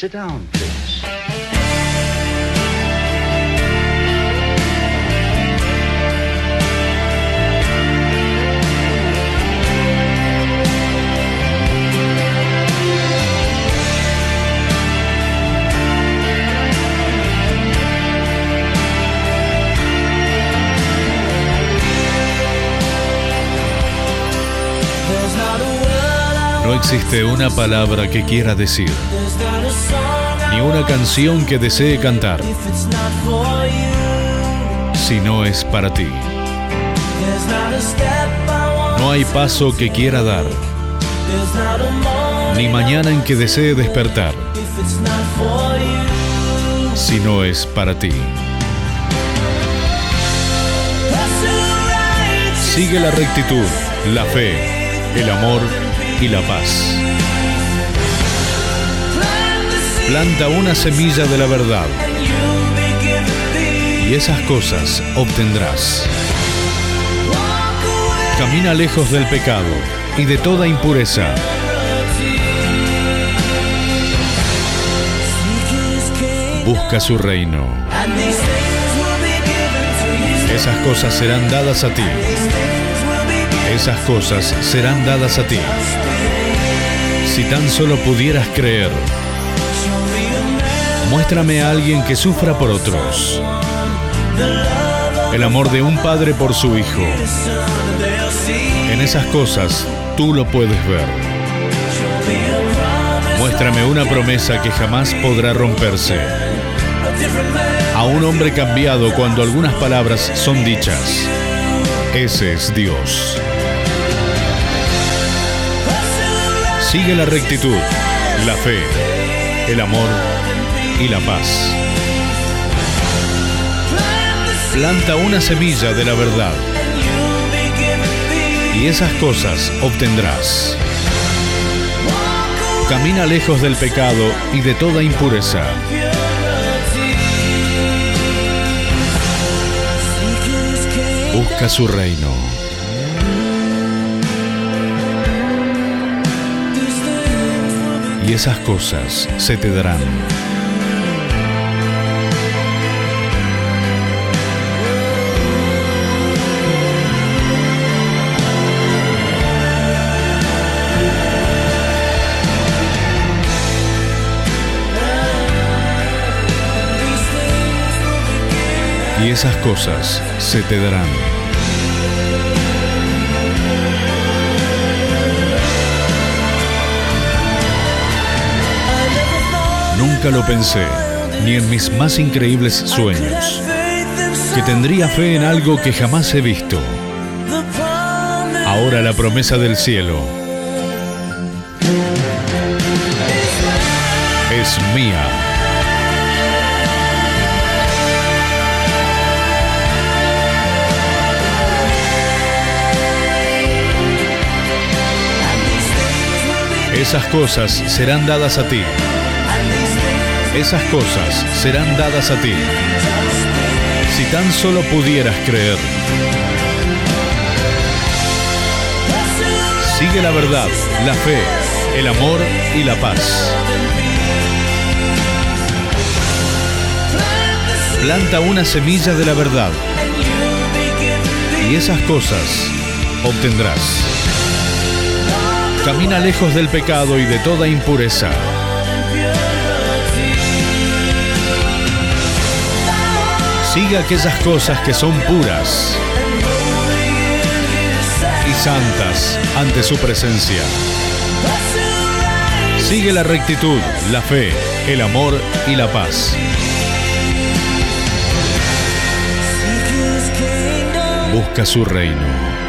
Sit down, please. No existe una palabra que quiera decir, ni una canción que desee cantar, si no es para ti. No hay paso que quiera dar, ni mañana en que desee despertar, si no es para ti. Sigue la rectitud, la fe, el amor y la paz. Planta una semilla de la verdad y esas cosas obtendrás. Camina lejos del pecado y de toda impureza. Busca su reino. Esas cosas serán dadas a ti. Esas cosas serán dadas a ti. Si tan solo pudieras creer, muéstrame a alguien que sufra por otros. El amor de un padre por su hijo. En esas cosas tú lo puedes ver. Muéstrame una promesa que jamás podrá romperse. A un hombre cambiado cuando algunas palabras son dichas. Ese es Dios. Sigue la rectitud, la fe, el amor y la paz. Planta una semilla de la verdad y esas cosas obtendrás. Camina lejos del pecado y de toda impureza. Busca su reino. Y esas cosas se te darán. Y esas cosas se te darán. Nunca lo pensé, ni en mis más increíbles sueños, que tendría fe en algo que jamás he visto. Ahora la promesa del cielo es mía. Esas cosas serán dadas a ti. Esas cosas serán dadas a ti. Si tan solo pudieras creer. Sigue la verdad, la fe, el amor y la paz. Planta una semilla de la verdad y esas cosas obtendrás. Camina lejos del pecado y de toda impureza. Sigue aquellas cosas que son puras y santas ante su presencia. Sigue la rectitud, la fe, el amor y la paz. Busca su reino.